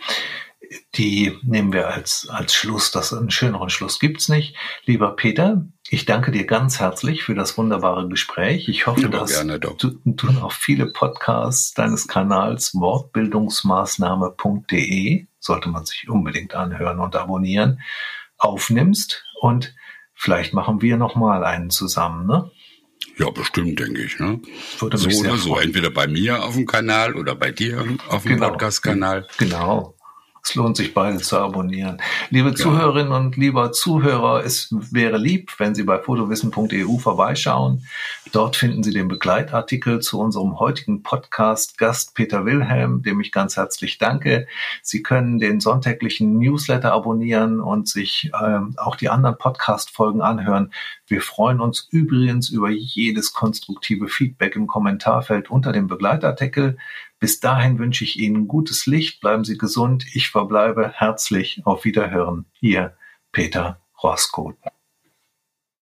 Die nehmen wir als, als Schluss. Das einen schöneren Schluss gibt's nicht. Lieber Peter, ich danke dir ganz herzlich für das wunderbare Gespräch. Ich hoffe, dass du, du noch viele Podcasts deines Kanals Wortbildungsmaßnahme.de, sollte man sich unbedingt anhören und abonnieren, aufnimmst. Und vielleicht machen wir noch mal einen zusammen, ne? Ja, bestimmt, denke ich. Ne? So oder so. Entweder bei mir auf dem Kanal oder bei dir auf dem genau. Podcast-Kanal. Genau. Es lohnt sich beide zu abonnieren. Liebe ja. Zuhörerinnen und lieber Zuhörer, es wäre lieb, wenn Sie bei fotowissen.eu vorbeischauen. Dort finden Sie den Begleitartikel zu unserem heutigen Podcast Gast Peter Wilhelm, dem ich ganz herzlich danke. Sie können den sonntäglichen Newsletter abonnieren und sich ähm, auch die anderen Podcast-Folgen anhören. Wir freuen uns übrigens über jedes konstruktive Feedback im Kommentarfeld unter dem Begleitartikel. Bis dahin wünsche ich Ihnen gutes Licht, bleiben Sie gesund. Ich verbleibe herzlich auf Wiederhören. Ihr Peter Roskoth.